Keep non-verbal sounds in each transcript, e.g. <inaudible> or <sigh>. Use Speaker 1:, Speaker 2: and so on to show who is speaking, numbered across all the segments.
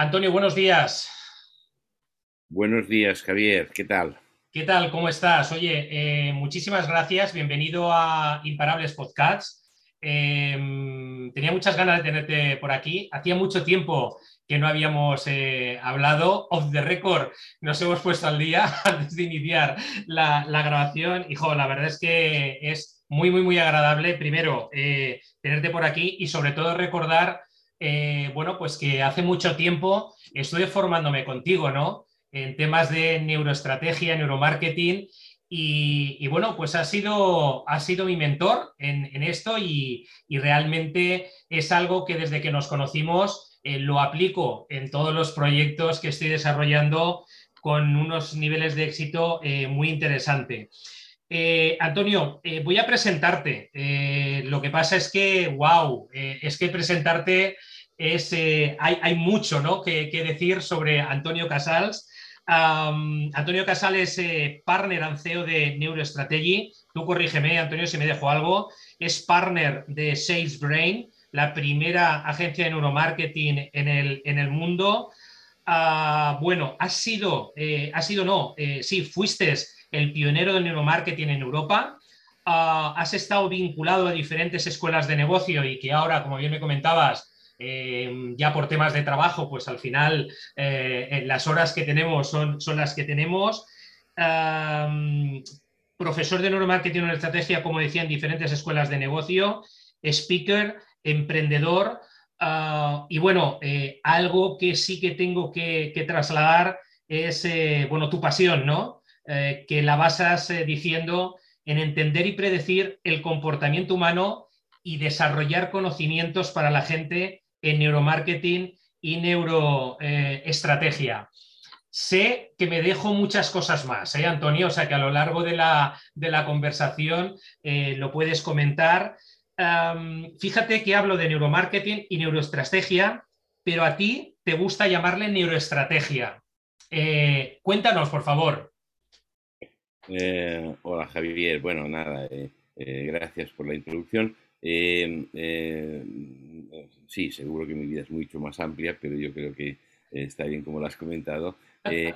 Speaker 1: Antonio, buenos días.
Speaker 2: Buenos días, Javier. ¿Qué tal?
Speaker 1: ¿Qué tal? ¿Cómo estás? Oye, eh, muchísimas gracias. Bienvenido a Imparables Podcasts. Em, tenía muchas ganas de tenerte por aquí. Hacía mucho tiempo que no habíamos eh, hablado. Off the record, nos hemos puesto al día <laughs> antes de iniciar la, grabación. Hijo, la verdad es que es muy, muy, muy agradable, primero, eh, tenerte por aquí y sobre todo recordar, bueno, pues que hace mucho tiempo estuve formándome contigo, ¿no? en temas de neuroestrategia, neuromarketing. Y, bueno, pues ha sido, sido mi mentor en, esto y, realmente es algo que desde que nos conocimos eh, lo aplico en todos los proyectos que estoy desarrollando con unos niveles de éxito eh, muy interesante. Eh, Antonio, voy a presentarte. lo que pasa es que, wow, es que presentarte es, hay, mucho ¿no? que, decir sobre Antonio Casals Antonio Casales, eh, partner and CEO de Neurostrategy. Tú corrígeme, Antonio, si me dejo algo. Es partner de SalesBrain, la primera agencia de neuromarketing en el, en el mundo. Ah, bueno, has sido, eh, has sido no, eh, sí, fuiste el pionero del neuromarketing en Europa. Ah, has estado vinculado a diferentes escuelas de negocio y que ahora, como bien me comentabas, Em, ya por temas de trabajo, pues al final eh, las horas que tenemos son, las que tenemos. profesor de neuromarketing en estrategia, como decía, en diferentes escuelas de negocio, speaker, emprendedor. Ah, y bueno, eh, algo que sí que tengo que, trasladar es, eh, bueno, tu pasión, ¿no? Que la basas diciendo en entender y predecir el comportamiento humano y desarrollar conocimientos para la gente en neuromarketing y neuroestrategia. sé que me dejo muchas cosas más, ¿eh, Antonio? O sea que a lo largo de la, conversación eh, lo puedes comentar. fíjate que hablo de neuromarketing y neuroestrategia, pero a ti te gusta llamarle neuroestrategia. Eh, cuéntanos, por favor.
Speaker 2: Hola, Javier. Bueno, nada, gracias por la introducción sí, seguro que mi vida es mucho más amplia, pero yo creo que está bien como lo has comentado. Eh,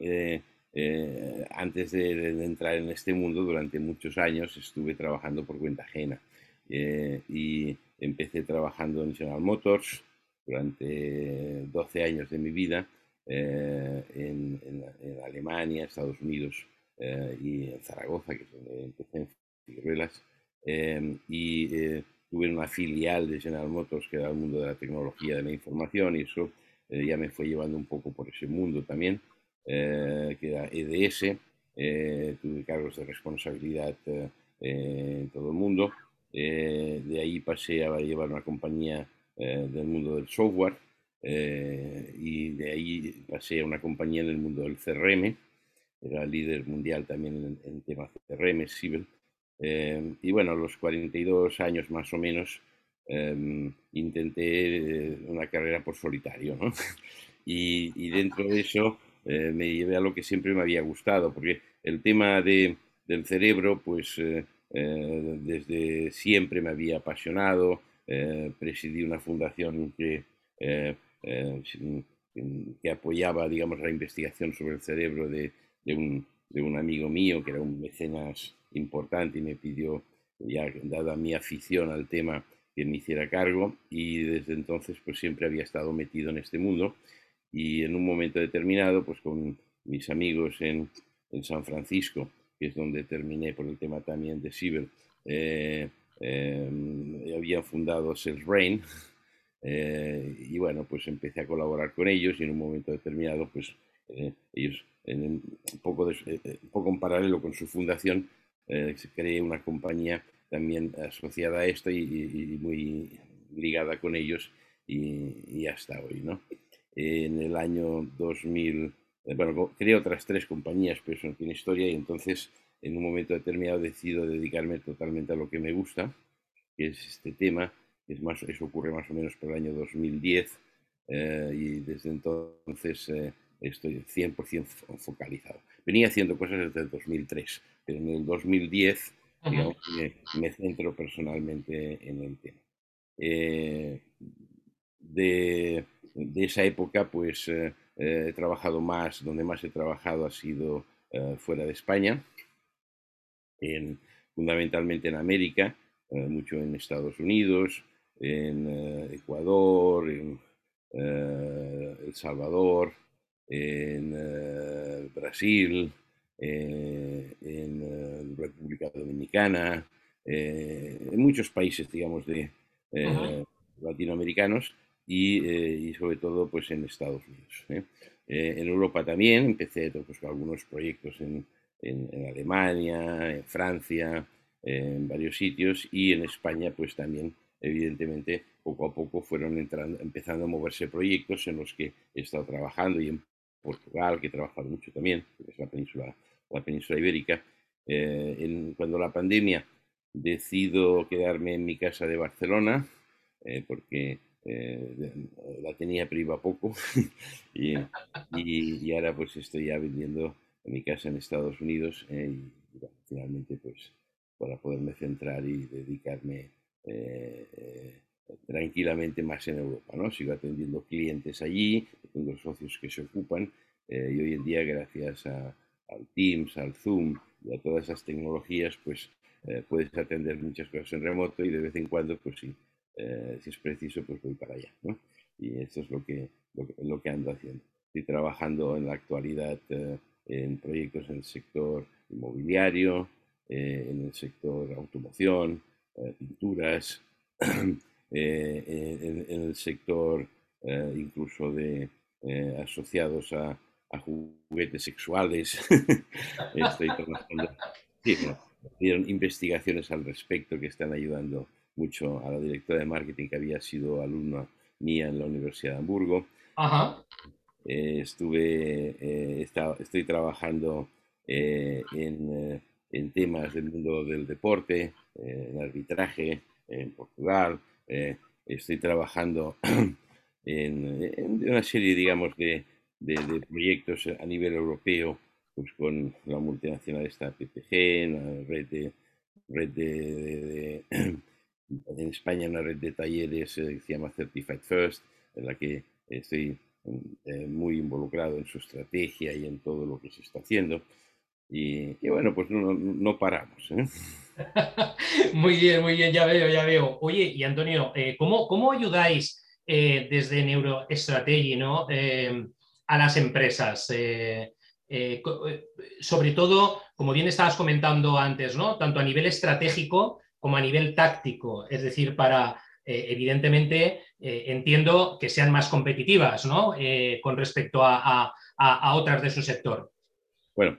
Speaker 2: eh, eh, antes de, entrar en este mundo, durante muchos años estuve trabajando por cuenta ajena y empecé trabajando en General Motors durante 12 años de mi vida en, Alemania, Estados Unidos y en Zaragoza, que es donde empecé en Figueruelas. y tuve una filial de General Motors que era el mundo de la tecnología de la información y eso eh, ya me fue llevando un poco por ese mundo también, eh, que era EDS, eh, tuve cargos de responsabilidad en todo el mundo, de ahí pasé a llevar una compañía del mundo del software y de ahí pasé a una compañía en el mundo del CRM, era líder mundial también en, en temas CRM, Civil, eh, y bueno, a los 42 años más o menos em, intenté eh, una carrera por solitario, ¿no? <laughs> y, dentro de eso eh, me llevé a lo que siempre me había gustado, porque el tema de, del cerebro, pues desde siempre me había apasionado, presidí una fundación que, que apoyaba, digamos, la investigación sobre el cerebro de, de un, de un amigo mío que era un mecenas importante y me pidió, ya dada mi afición al tema, que me hiciera cargo. Y desde entonces pues siempre había estado metido en este mundo. Y en un momento determinado pues con mis amigos en, en San Francisco, que es donde terminé por el tema también de Ciber, eh, eh, habían fundado Salesbrain eh, y bueno pues empecé a colaborar con ellos y en un momento determinado pues eh, ellos en, un, poco un poco en paralelo con su fundación eh, se creé una compañía también asociada a esto y, muy ligada con ellos y, hasta hoy, ¿no? En el año 2000, eh, bueno, creé otras tres compañías, pero eso no tiene historia y entonces en un momento determinado decido dedicarme totalmente a lo que me gusta, que es este tema, es más, eso ocurre más o menos por el año 2010 eh, y desde entonces estoy 100% focalizado. Venía haciendo cosas desde el 2003, pero en el 2010 me, centro personalmente en el tema. Eh, de, esa época, pues he trabajado más, donde más he trabajado ha sido fuera de España, en, fundamentalmente en América, mucho en Estados Unidos, en Ecuador, en El Salvador, en Brasil, en República Dominicana, en muchos países, digamos, de latinoamericanos y, sobre todo pues en Estados Unidos. en Europa también empecé pues, con algunos proyectos en, en, Alemania, en Francia, en varios sitios y en España pues también evidentemente poco a poco fueron entrando, empezando a moverse proyectos en los que he estado trabajando y en Portugal, que he trabajado mucho también, que es la península, la península ibérica. Eh, cuando la pandemia decido quedarme en mi casa de Barcelona, eh, porque eh, la tenía priva poco <laughs> y, y, ahora pues estoy ya viviendo en mi casa en Estados Unidos y finalmente pues para poderme centrar y dedicarme tranquilamente más en Europa, ¿no? Sigo atendiendo clientes allí, tengo socios que se ocupan eh, y hoy en día gracias al Teams, al Zoom y a todas esas tecnologías, pues eh, puedes atender muchas cosas en remoto y de vez en cuando, pues sí, eh, si es preciso, pues voy para allá, ¿no? Y eso es lo que, lo, que ando haciendo. Estoy trabajando en la actualidad en proyectos en el sector inmobiliario, en el sector automoción, pinturas, <clears throat> en, el sector incluso de asociados a, a juguetes sexuales. <laughs> Estoy trabajando. Sí, investigaciones al respecto que están ayudando mucho a la directora de marketing que había sido alumna mía en la Universidad de Hamburgo. Ajá. Eh, estuve, eh, estoy trabajando eh, en, en, temas del mundo del deporte, en arbitraje en Portugal. estoy trabajando <clears throat> en, una serie, digamos, de, de, proyectos a nivel europeo, pues con la multinacional esta PPG, una red de, red de, <clears throat> en España una red de talleres eh, que se llama Certified First, en la que estoy eh, muy involucrado en su estrategia y en todo lo que se está haciendo. Y, bueno, pues no, no paramos. ¿eh? <laughs>
Speaker 1: muy bien, muy bien, ya veo, ya veo. Oye, y Antonio, ¿cómo, ¿cómo, ayudáis desde Neurostrategy ¿no? a las empresas. Eh, eh, eh, sobre todo, como bien estabas comentando antes, ¿no? tanto a nivel estratégico como a nivel táctico, es decir, para, evidentemente, entiendo que sean más competitivas ¿no? con respecto a, otras de su sector.
Speaker 2: Bueno,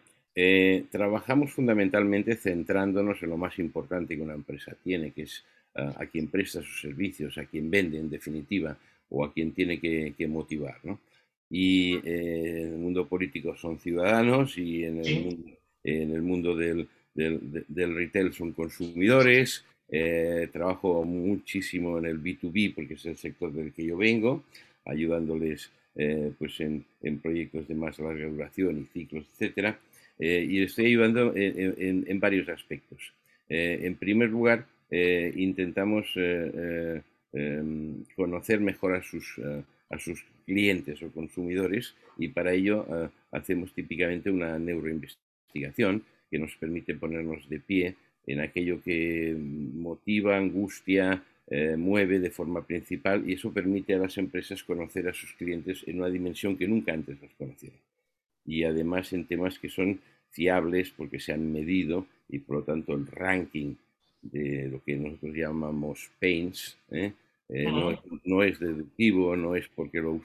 Speaker 2: trabajamos fundamentalmente centrándonos en lo más importante que una empresa tiene, que es a quien presta sus servicios, a quien vende en definitiva o a quien tiene que, que motivar. ¿no? y eh, en el mundo político son ciudadanos y en el, mundo, en el mundo del, del, retail son consumidores. Eh, trabajo muchísimo en el B2B porque es el sector del que yo vengo, ayudándoles eh, pues en, en, proyectos de más larga duración y ciclos, etc. y estoy ayudando en, varios aspectos. en primer lugar, intentamos em, conocer mejor a sus a sus clientes o consumidores y para ello eh, hacemos típicamente una neuroinvestigación que nos permite ponernos de pie en aquello que motiva, angustia, eh, mueve de forma principal y eso permite a las empresas conocer a sus clientes en una dimensión que nunca antes los conocieron. Y además en temas que son fiables porque se han medido y por lo tanto el ranking de lo que nosotros llamamos pains, ¿eh? Eh, no, es deductivo, no es porque lo,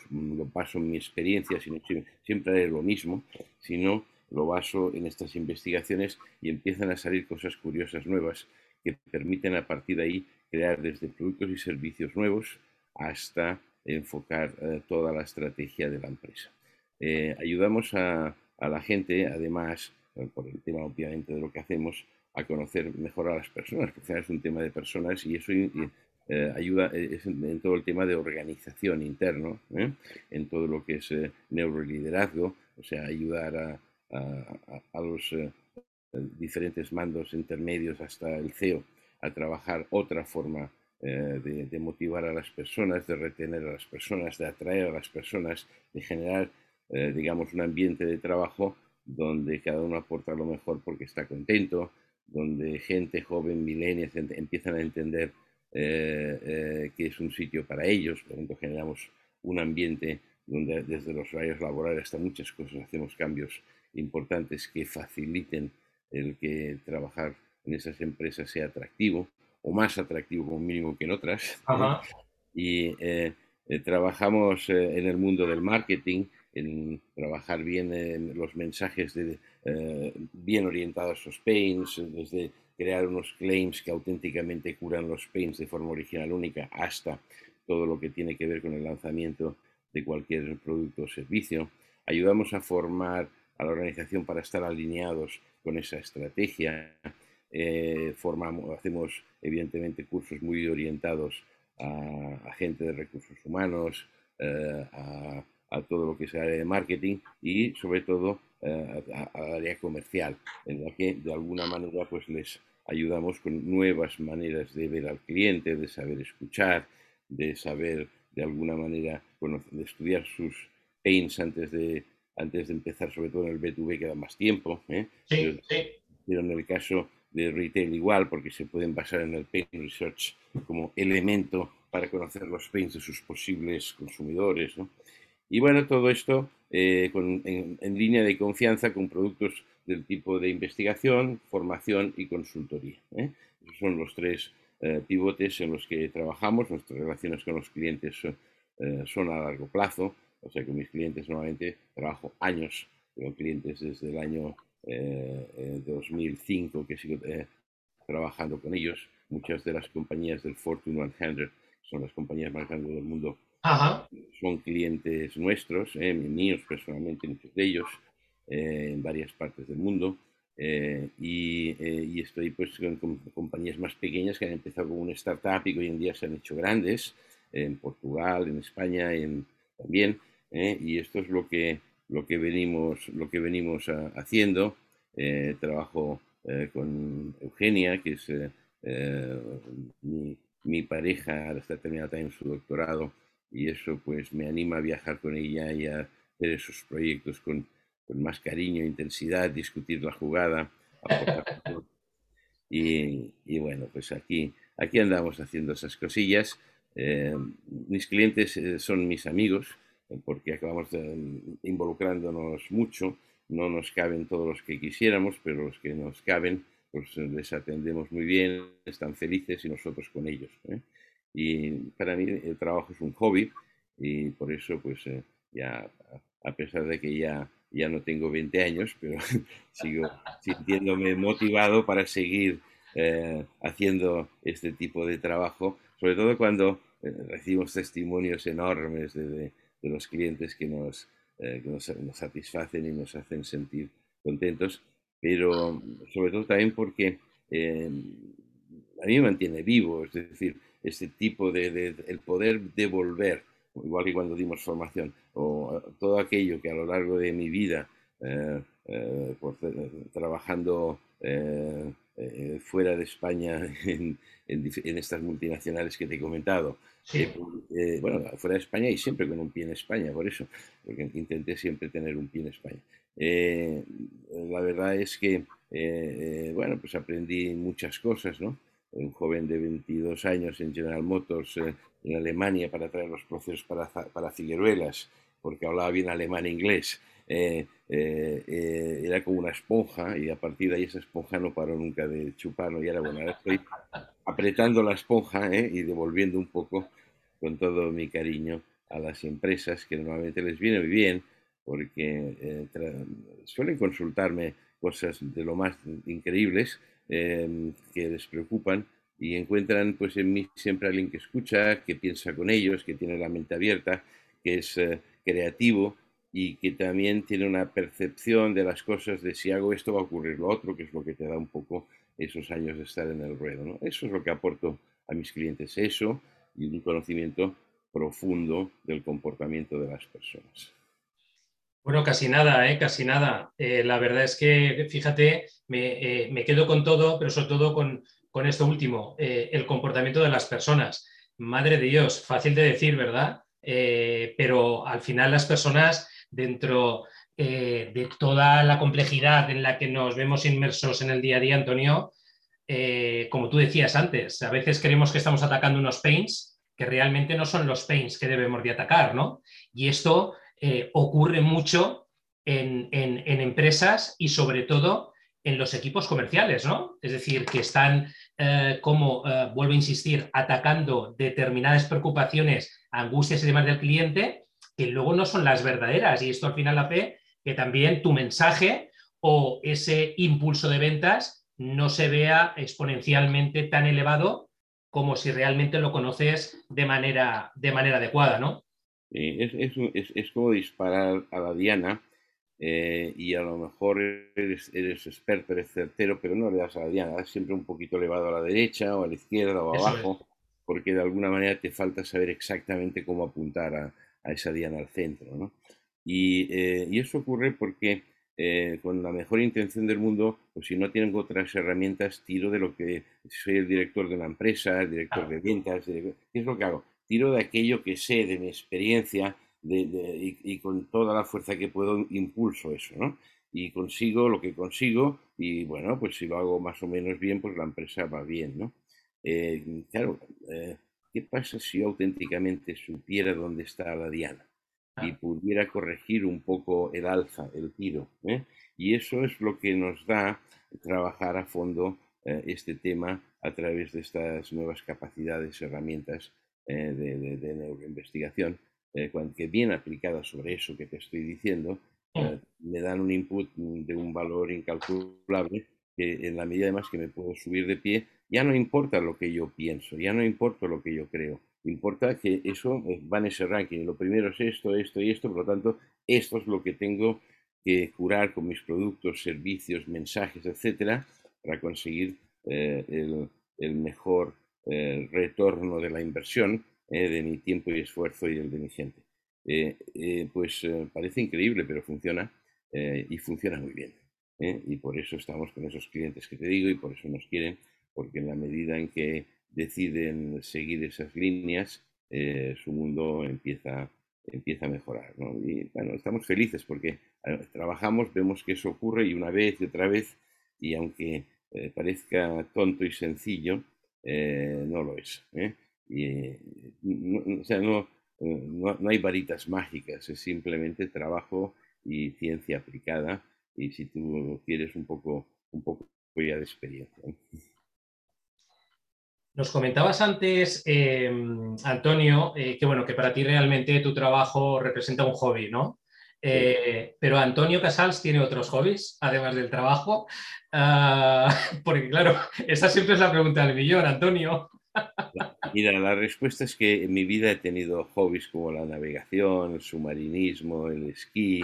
Speaker 2: paso en mi experiencia, sino siempre es lo mismo, sino lo baso en estas investigaciones y empiezan a salir cosas curiosas nuevas que permiten a partir de ahí crear desde productos y servicios nuevos hasta enfocar eh, toda la estrategia de la empresa. Eh, ayudamos a, la gente, además, por el tema obviamente de lo que hacemos, a conocer mejor a las personas, porque es un tema de personas y eso eh, ayuda eh, en, todo el tema de organización interno, en todo lo que es neuroliderazgo, o sea, ayudar a, a, los diferentes mandos intermedios hasta el CEO a trabajar otra forma de, motivar a las personas, de retener a las personas, de atraer a las personas, de generar, digamos, un ambiente de trabajo donde cada uno aporta lo mejor porque está contento, donde gente joven, milenios, empiezan a entender que es un sitio para ellos, por ejemplo, generamos un ambiente donde desde los rayos laborales hasta muchas cosas hacemos cambios importantes que faciliten el que trabajar en esas empresas sea atractivo o más atractivo como mínimo que en otras. Y eh, eh, trabajamos eh, en el mundo del marketing, en trabajar bien en los mensajes de, bien orientados a los pains, desde crear unos claims que auténticamente curan los pains de forma original única hasta todo lo que tiene que ver con el lanzamiento de cualquier producto o servicio. Ayudamos a formar a la organización para estar alineados con esa estrategia. Eh, formamos, hacemos evidentemente cursos muy orientados a, gente de recursos humanos, eh, a, todo lo que es el área de marketing y sobre todo eh, al área comercial, en la que de alguna manera pues les ayudamos con nuevas maneras de ver al cliente, de saber escuchar, de saber de alguna manera de estudiar sus pains antes de, antes de empezar, sobre todo en el B2B, que da más tiempo. ¿eh?
Speaker 1: Sí,
Speaker 2: pero, en el caso de retail igual, porque se pueden basar en el pain research como elemento para conocer los pains de sus posibles consumidores. Y bueno, todo esto eh, en, línea de confianza con productos del tipo de investigación, formación y consultoría. ¿eh? Esos son los tres pivotes en los que trabajamos. Nuestras relaciones con los clientes son eh, son a largo plazo, o sea que mis clientes normalmente trabajo años, tengo clientes desde el año 2005 eh, que sigo eh, trabajando con ellos, muchas de las compañías del Fortune 100 son las compañías más grandes del mundo, son clientes nuestros, míos personalmente, muchos de ellos, en varias partes del mundo. y, estoy pues con, con, compañías más pequeñas que han empezado como una startup y que hoy en día se han hecho grandes en Portugal, en España en, también, ¿eh? y esto es lo que, lo que venimos, lo que venimos haciendo. Eh, trabajo eh, con Eugenia, que es mi, mi, pareja, ahora está terminando también su doctorado, y eso pues me anima a viajar con ella y a hacer esos proyectos con, con más cariño, intensidad, discutir la jugada. <laughs> Y, y, bueno, pues aquí, aquí andamos haciendo esas cosillas. Eh, mis clientes eh, son mis amigos eh, porque acabamos involucrándonos mucho. No nos caben todos los que quisiéramos, pero los que nos caben, pues les atendemos muy bien, están felices y nosotros con ellos. Y para mí el trabajo es un hobby y por eso, pues ya, a pesar de que ya, ya no tengo 20 años, pero <laughs> sigo sintiéndome motivado para seguir haciendo este tipo de trabajo sobre todo cuando eh, recibimos testimonios enormes de, los clientes que, nos, eh, nos, satisfacen y nos hacen sentir contentos, pero sobre todo también porque eh, a mí me mantiene vivo, es decir, este tipo de, el poder devolver, igual que cuando dimos formación, o todo aquello que a lo largo de mi vida, trabajando eh, fuera de España <laughs> en, estas multinacionales que te he comentado. Eh, eh, bueno, fuera de España y siempre con un pie en España, por eso, porque intenté siempre tener un pie en España. la verdad es que, bueno, pues aprendí muchas cosas, ¿no? Un joven de 22 años en General Motors en Alemania para traer los procesos para, para Figueruelas, porque hablaba bien alemán e inglés. Eh, eh, eh, era como una esponja y a partir de ahí esa esponja no paró nunca de chuparlo y era bueno, ahora estoy apretando la esponja y devolviendo un poco con todo mi cariño a las empresas que normalmente les viene muy bien porque suelen consultarme cosas de lo más increíbles em, que les preocupan y encuentran pues en mí siempre alguien que escucha, que piensa con ellos, que tiene la mente abierta, que es creativo y que también tiene una percepción de las cosas de si hago esto va a ocurrir lo otro, que es lo que te da un poco esos años de estar en el ruedo. ¿no? Eso es lo que aporto a mis clientes, eso y un conocimiento profundo del comportamiento de las personas.
Speaker 1: Bueno, casi nada, ¿eh? casi nada. Eh, la verdad es que, fíjate, me, eh, me, quedo con todo, pero sobre todo con, con esto último, eh, el comportamiento de las personas. Madre de Dios, fácil de decir, ¿verdad? Pero al final las personas, dentro de toda la complejidad en la que nos vemos inmersos en el día a día, Antonio, como tú decías antes, a veces creemos que estamos atacando unos pains que realmente no son los pains que debemos de atacar, ¿no? Y esto ocurre mucho en, empresas y sobre todo en los equipos comerciales, ¿no? Es decir, que están eh, como, eh, vuelvo a insistir, atacando determinadas preocupaciones, angustias y demás del cliente, que luego no son las verdaderas. Y esto al final hace que también tu mensaje o ese impulso de ventas no se vea exponencialmente tan elevado como si realmente lo conoces de manera, de manera adecuada, ¿no?
Speaker 2: Es, es, como disparar a la diana eh, y a lo mejor eres, eres, experto, eres certero, pero no le das a la diana, das siempre un poquito elevado a la derecha o a la izquierda o abajo, porque de alguna manera te falta saber exactamente cómo apuntar a, a esa diana al centro. ¿no? Y, eh, y, eso ocurre porque eh, con la mejor intención del mundo, pues si no tienen otras herramientas, tiro de lo que soy el director de una empresa, el director de ventas, ¿qué es lo que hago? Tiro de aquello que sé, de mi experiencia, y, con toda la fuerza que puedo impulso eso, ¿no? Y consigo lo que consigo y bueno, pues si lo hago más o menos bien, pues la empresa va bien, ¿no? Eh, claro, eh, ¿qué pasa si yo auténticamente supiera dónde está la diana y pudiera corregir un poco el alza, el tiro? ¿eh? Y eso es lo que nos da trabajar a fondo este tema a través de estas nuevas capacidades, herramientas de, de neuroinvestigación eh, que bien aplicada sobre eso que te estoy diciendo, eh, me dan un input de un valor incalculable que en la medida además que me puedo subir de pie, ya no importa lo que yo pienso, ya no importa lo que yo creo, importa que eso eh, va en ese ranking. Lo primero es esto, esto y esto, por lo tanto, esto es lo que tengo que curar con mis productos, servicios, mensajes, etcétera, para conseguir el, el, mejor retorno de la inversión eh, de mi tiempo y esfuerzo y el de mi gente. Eh, eh, pues parece increíble, pero funciona y funciona muy bien. Y por eso estamos con esos clientes que te digo y por eso nos quieren, porque en la medida en que deciden seguir esas líneas, su mundo empieza, empieza a mejorar. Y bueno, estamos felices porque trabajamos, vemos que eso ocurre y una vez y otra vez, y aunque parezca tonto y sencillo, no lo es. Y, no, o sea, no, no, no, hay varitas mágicas, es simplemente trabajo y ciencia aplicada. Y si tú quieres un poco, un poco ya de experiencia.
Speaker 1: Nos comentabas antes, em, Antonio, eh, que bueno, que para ti realmente tu trabajo representa un hobby, ¿no? Eh, pero Antonio Casals tiene otros hobbies, además del trabajo. Ah, <laughs> porque claro, esa siempre es la pregunta del millón, Antonio. <laughs>
Speaker 2: Mira, la respuesta es que en mi vida he tenido hobbies como la navegación, el submarinismo, el esquí,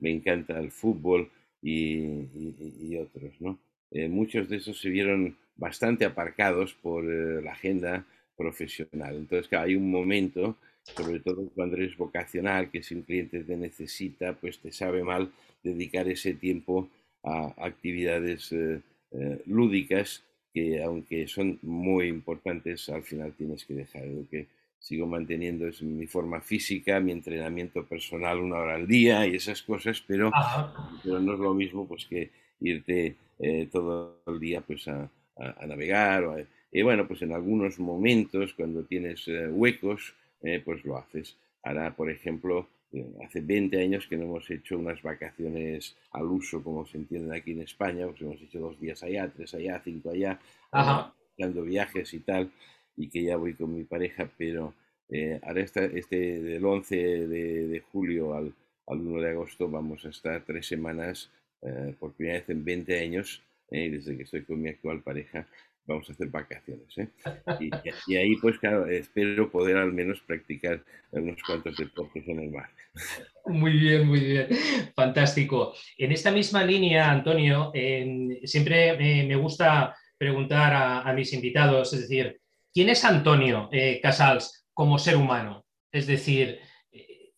Speaker 2: me, encanta, el fútbol y, otros, ¿no? Eh, muchos de esos se vieron bastante aparcados por eh, la agenda profesional. Entonces, hay un momento, sobre todo cuando eres vocacional, que si un cliente te necesita, pues te sabe mal dedicar ese tiempo a actividades eh, lúdicas que aunque son muy importantes, al final tienes que dejar. Lo que sigo manteniendo es mi forma física, mi entrenamiento personal una hora al día y esas cosas, pero, pero no es lo mismo pues que irte eh, todo el día pues a, navegar. y bueno, pues en algunos momentos cuando tienes eh, huecos, eh, pues lo haces. Ahora, por ejemplo, hace 20 años que no hemos hecho unas vacaciones al uso, como se entiende aquí en España, pues hemos hecho dos días allá, tres allá, cinco allá, dando viajes y tal, y que ya voy con mi pareja, pero eh, ahora está, este del 11 de, julio al, al, 1 de agosto vamos a estar tres semanas eh, por primera vez en 20 años, eh, desde que estoy con mi actual pareja, vamos a hacer vacaciones. ¿eh? <laughs> Y, ahí, pues claro, espero poder al menos practicar unos cuantos deportes en el mar.
Speaker 1: Muy bien, muy bien. Fantástico. En esta misma línea, Antonio, siempre me gusta preguntar a, mis invitados, es decir, ¿quién es Antonio eh, Casals como ser humano? Es decir, eh,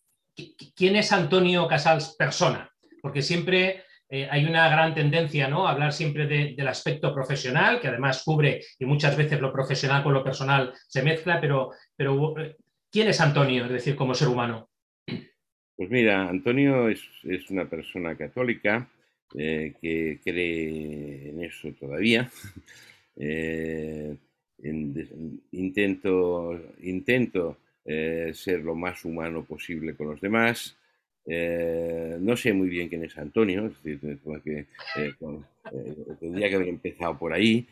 Speaker 1: ¿quién es Antonio Casals persona? Porque siempre eh, hay una gran tendencia ¿no? a hablar siempre del aspecto profesional, que además cubre y muchas veces lo profesional con lo personal se mezcla, pero, eh, ¿quién es Antonio, es decir, como ser humano?
Speaker 2: Pues mira, Antonio es, una persona católica que cree en eso todavía. <laughs> intento intento ser lo más humano posible con los demás, eh, no sé muy bien quién es Antonio, es decir, que, eh, eh, tendría que haber empezado por ahí.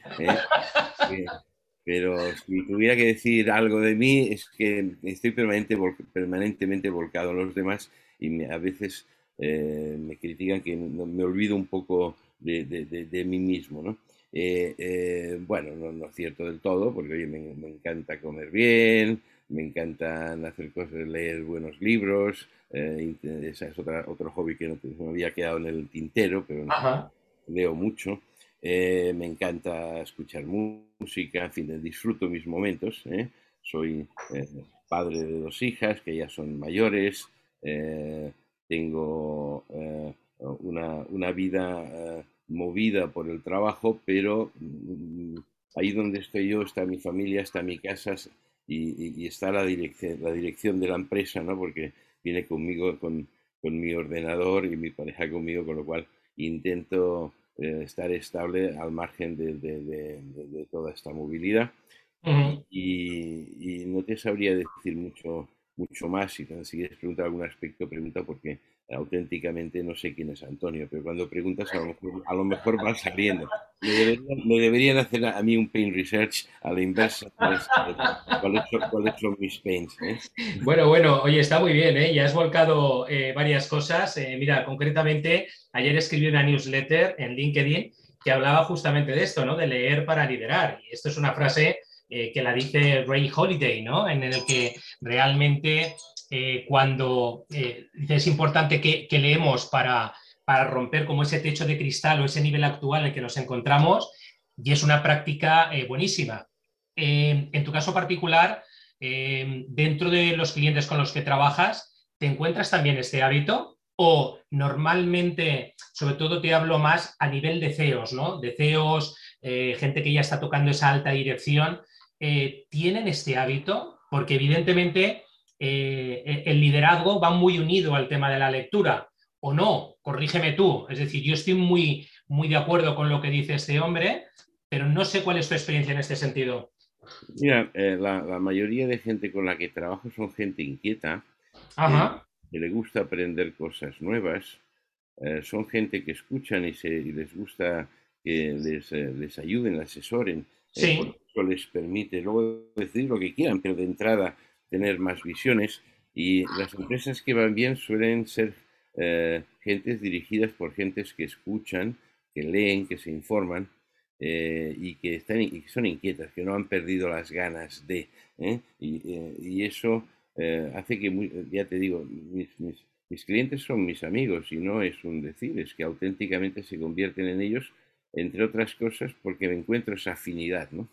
Speaker 2: pero si tuviera que decir algo de mí, es que estoy permanentemente volcado en los demás y a veces me critican que me olvido un poco de, mí mismo. ¿no? bueno, no, es cierto del todo, porque me, me encanta comer bien, me encantan hacer cosas, leer buenos libros, eh, ese es otro hobby que no me había quedado en el tintero, pero leo mucho. Eh, me encanta escuchar música, en fin, disfruto mis momentos. ¿eh? Soy padre de dos hijas que ya son mayores. tengo una, una, vida movida por el trabajo, pero mm, ahí donde estoy yo está mi familia, está mi casa y, y está la dirección, la dirección de la empresa, ¿no? Porque viene conmigo con, con, mi ordenador y mi pareja conmigo, con lo cual intento eh, estar estable al margen de, de, de, toda esta movilidad. y, y, no te sabría decir mucho, mucho más. Si quieres preguntar algún aspecto, pregunta porque auténticamente no sé quién es Antonio, pero cuando preguntas a lo <laughs> mejor, a lo mejor va saliendo. Me deberían, hacer a, mí un pain research a la inversa. ¿Cuáles son, mis pains? Eh?
Speaker 1: Bueno, bueno, oye, está muy bien, ¿eh? ya has volcado eh, varias cosas. Eh, mira, concretamente, ayer escribí una newsletter en LinkedIn que hablaba justamente de esto, ¿no? De leer para liderar. Y esto es una frase que la dice Ray Holiday, ¿no? En el que realmente eh, cuando eh, es importante que, leemos para, romper como ese techo de cristal o ese nivel actual en el que nos encontramos, y es una práctica eh, buenísima. en tu caso particular, dentro de los clientes con los que trabajas, ¿te encuentras también este hábito? O normalmente, sobre todo te hablo más a nivel de CEOs, ¿no? De CEOs, gente que ya está tocando esa alta dirección, ¿tienen este hábito? Porque evidentemente eh, el liderazgo va muy unido al tema de la lectura, o no, corrígeme tú. Es decir, yo estoy muy, muy de acuerdo con lo que dice este hombre, pero no sé cuál es tu experiencia en este sentido.
Speaker 2: Mira, eh, la, mayoría de gente con la que trabajo son gente inquieta, Que, le gusta aprender cosas nuevas, eh, son gente que escuchan y, se, les gusta que les, les ayuden, asesoren.
Speaker 1: Sí.
Speaker 2: eso les permite luego decir lo que quieran, pero de entrada tener más visiones y las empresas que van bien suelen ser eh, gentes dirigidas por gentes que escuchan, que leen, que se informan eh, y, que están, y son inquietas, que no han perdido las ganas de. ¿eh? Y, eso hace que, ya te digo, mis, mis, clientes son mis amigos y no es un decir, es que auténticamente se convierten en ellos, entre otras cosas, porque me encuentro esa afinidad. ¿no?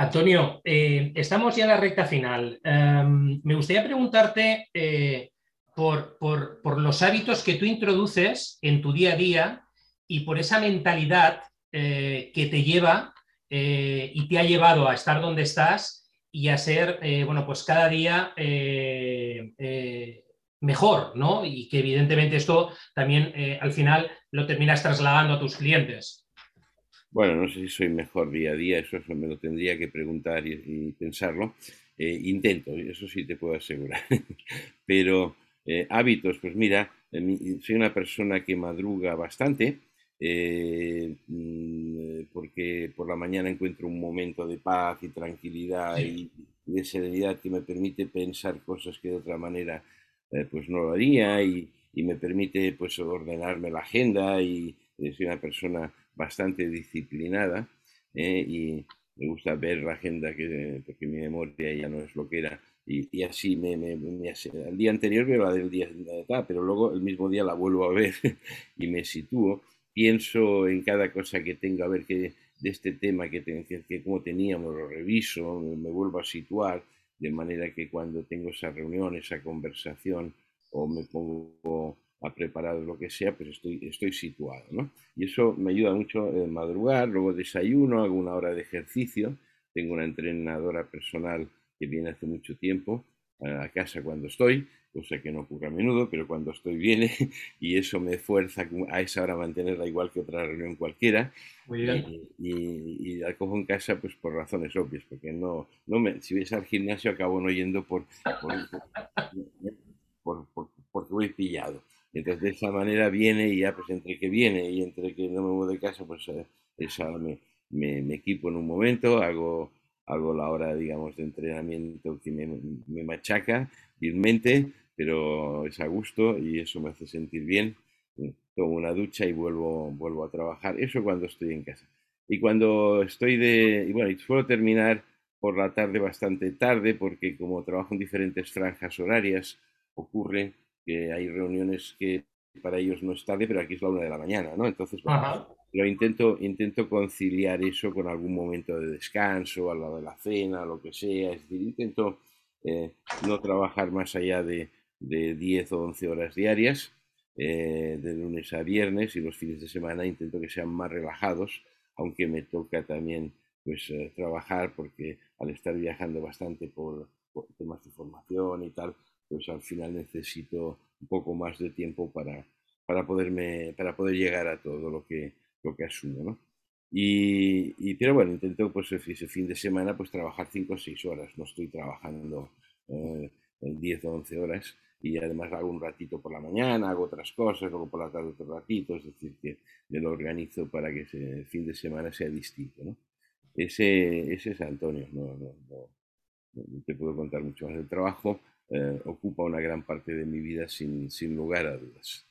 Speaker 1: Antonio, eh, estamos ya en la recta final. Em, me gustaría preguntarte eh, por, los hábitos que tú introduces en tu día a día y por esa mentalidad eh, que te lleva y te ha llevado a estar donde estás y a ser, bueno, pues cada día mejor, ¿no? Y que evidentemente esto también al final lo terminas trasladando a tus clientes.
Speaker 2: Bueno, no sé si soy mejor día a día, eso, me lo tendría que preguntar y, pensarlo. Eh, intento, eso sí te puedo asegurar. <laughs> Pero eh, hábitos, pues mira, soy una persona que madruga bastante, eh, mm, porque por la mañana encuentro un momento de paz y tranquilidad y de serenidad que me permite pensar cosas que de otra manera pues no lo haría y, y, me permite pues ordenarme la agenda y soy una persona bastante disciplinada eh, y me gusta ver la agenda que, porque mi memoria ya no es lo que era. Y, así me, me, al día anterior veo la del día, pero luego el mismo día la vuelvo a ver <laughs> y me sitúo. Pienso en cada cosa que tengo, a ver qué de este tema que, que, que como teníamos, lo reviso, me, vuelvo a situar, de manera que cuando tengo esa reunión, esa conversación, o me pongo a preparar lo que sea, pues estoy, estoy situado, ¿no? Y eso me ayuda mucho en madrugar, luego desayuno, hago una hora de ejercicio, tengo una entrenadora personal que viene hace mucho tiempo a casa cuando estoy, cosa que no ocurre a menudo, pero cuando estoy viene <laughs> y eso me fuerza a esa hora mantenerla igual que otra reunión cualquiera. Y, la cojo en casa pues por razones obvias, porque no, no me, si ves al gimnasio acabo no yendo por, por, por, porque voy pillado. Entonces, de esa manera viene y ya, pues entre que viene y entre que no me muevo de casa, pues eh, esa me, me, equipo en un momento, hago, hago la hora, digamos, de entrenamiento que me, me machaca virmente, pero es a gusto y eso me hace sentir bien. Tomo una ducha y vuelvo, vuelvo a trabajar. Eso cuando estoy en casa. Y cuando estoy de... Y bueno, y suelo terminar por la tarde bastante tarde porque como trabajo en diferentes franjas horarias, ocurre que hay reuniones que para ellos no es tarde, pero aquí es la una de la mañana, ¿no? Entonces, pero intento, intento conciliar eso con algún momento de descanso, al lado de la cena, lo que sea. Es decir, intento eh, no trabajar más allá de, de, 10 o 11 horas diarias, eh, de lunes a viernes, y los fines de semana intento que sean más relajados, aunque me toca también pues eh, trabajar porque al estar viajando bastante por, por temas de formación y tal, pues al final necesito un poco más de tiempo para, para, poderme, para poder llegar a todo lo que, lo que asumo, ¿no? Y, pero bueno, intento pues ese fin de semana pues trabajar 5 o 6 horas, no estoy trabajando eh, 10 o 11 horas. Y además hago un ratito por la mañana, hago otras cosas, luego por la tarde otro ratito, es decir, que me lo organizo para que ese fin de semana sea distinto, ¿no? Ese, ese es Antonio, no, no, no, no te puedo contar mucho más del trabajo, eh, ocupa una gran parte de mi vida sin, sin lugar a dudas.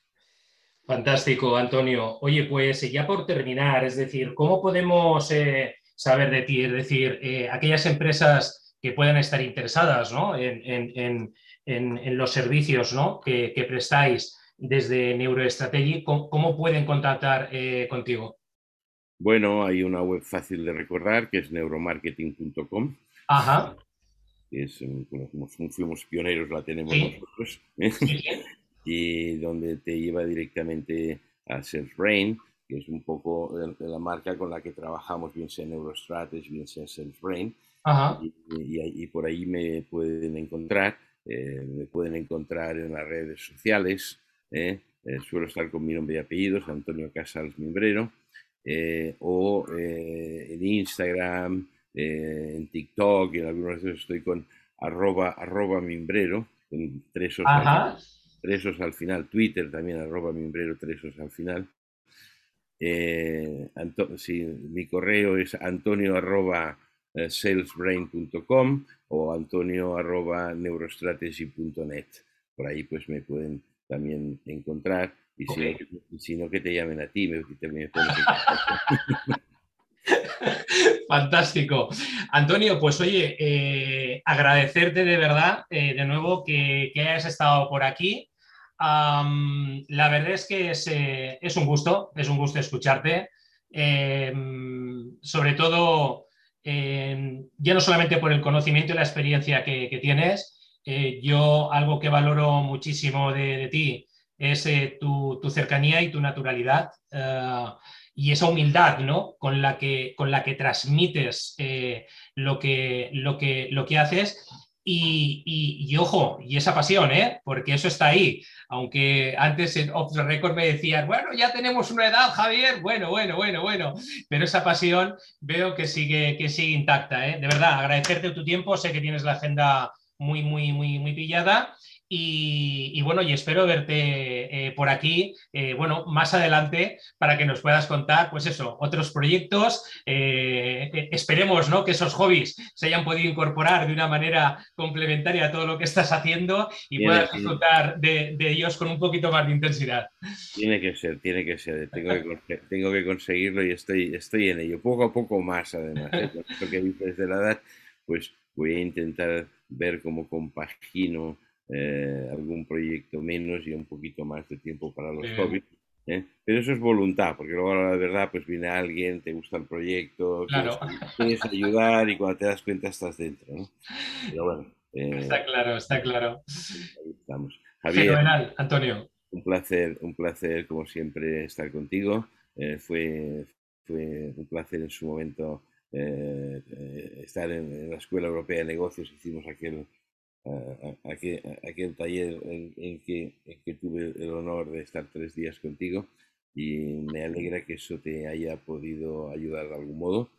Speaker 1: Fantástico, Antonio. Oye, pues ya por terminar, es decir, ¿cómo podemos eh, saber de ti? Es decir, eh, aquellas empresas que puedan estar interesadas ¿no? en, en, en, los servicios ¿no? que, que, prestáis desde Neurostrategy, ¿cómo, cómo pueden contactar contigo?
Speaker 2: Bueno, hay una web fácil de recordar que es neuromarketing.com.
Speaker 1: Ajá
Speaker 2: es, fuimos pioneros, la tenemos nosotros, ¿eh? <laughs> y donde te lleva directamente a SalesBrain, que es un poco la marca con la que trabajamos, bien sea Neurostrategy, bien sea SalesBrain, y, y, por ahí me pueden encontrar, eh, me pueden encontrar en las redes sociales, ¿eh? suelo estar con mi nombre y apellidos, Antonio Casals Mimbrero, o en Instagram, eh, en TikTok y en algunos veces estoy con arroba, arroba mimbrero, con tres os, al, final, Twitter también arroba mimbrero, tres al final. Eh, mi correo es antonio arroba eh, salesbrain.com o antonio arroba neurostrategy.net. Por ahí pues me pueden también encontrar y si, no, que te llamen a ti, me, me <laughs>
Speaker 1: Fantástico. Antonio, pues oye, eh, agradecerte de verdad eh, de nuevo que, hayas estado por aquí. la verdad es que eh, es, un gusto, es un gusto escucharte. sobre todo, ya no solamente por el conocimiento y la experiencia que, tienes, yo algo que valoro muchísimo de, ti es tu, tu, cercanía y tu naturalidad y esa humildad ¿no? con, la que, con la que transmites eh, lo, que, lo, que, lo que haces. Y, ojo, y esa pasión, ¿eh? porque eso está ahí. Aunque antes en Off the Record me decían, bueno, ya tenemos una edad, Javier, bueno, bueno, bueno, bueno. Pero esa pasión veo que sigue, que sigue intacta. ¿eh? De verdad, agradecerte tu tiempo. Sé que tienes la agenda muy, muy, muy, muy pillada y, bueno, y espero verte eh, por aquí, eh, bueno, más adelante para que nos puedas contar, pues eso, otros proyectos. Eh, esperemos, ¿no? Que esos hobbies se hayan podido incorporar de una manera complementaria a todo lo que estás haciendo y puedas disfrutar de, ellos con un poquito más de intensidad.
Speaker 2: Tiene que ser, tiene que ser. Tengo que, tengo que conseguirlo y estoy, estoy en ello. Poco a poco más, además. Lo que dices de la edad, pues voy a intentar ver cómo compagino eh, algún proyecto menos y un poquito más de tiempo para los hobbies. ¿eh? Pero eso es voluntad, porque luego la verdad pues viene alguien, te gusta el proyecto, quieres, ayudar y cuando te das cuenta estás dentro. ¿no?
Speaker 1: Pero bueno. Eh, está claro, está claro.
Speaker 2: Ahí estamos.
Speaker 1: Javier, Fenomenal, Antonio.
Speaker 2: Un placer, un placer, como siempre, estar contigo. Eh, fue, fue un placer en su momento estar en, la Escuela Europea de Negocios. Hicimos aquel, aquel, aquel, taller en, en, que, en, que, tuve el honor de estar tres días contigo y me alegra que eso te haya podido ayudar de algún modo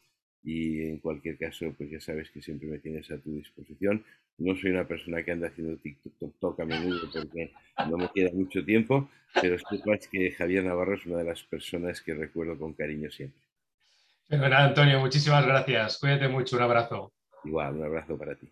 Speaker 2: y en cualquier caso, pues ya sabes que siempre me tienes a tu disposición. No soy una persona que anda haciendo TikTok a menudo porque no me queda mucho tiempo, pero sepas que Javier Navarro es una de las personas que recuerdo con cariño siempre.
Speaker 1: Bueno, Antonio, muchísimas gracias. Cuídate mucho, un abrazo.
Speaker 2: Igual, un abrazo para ti.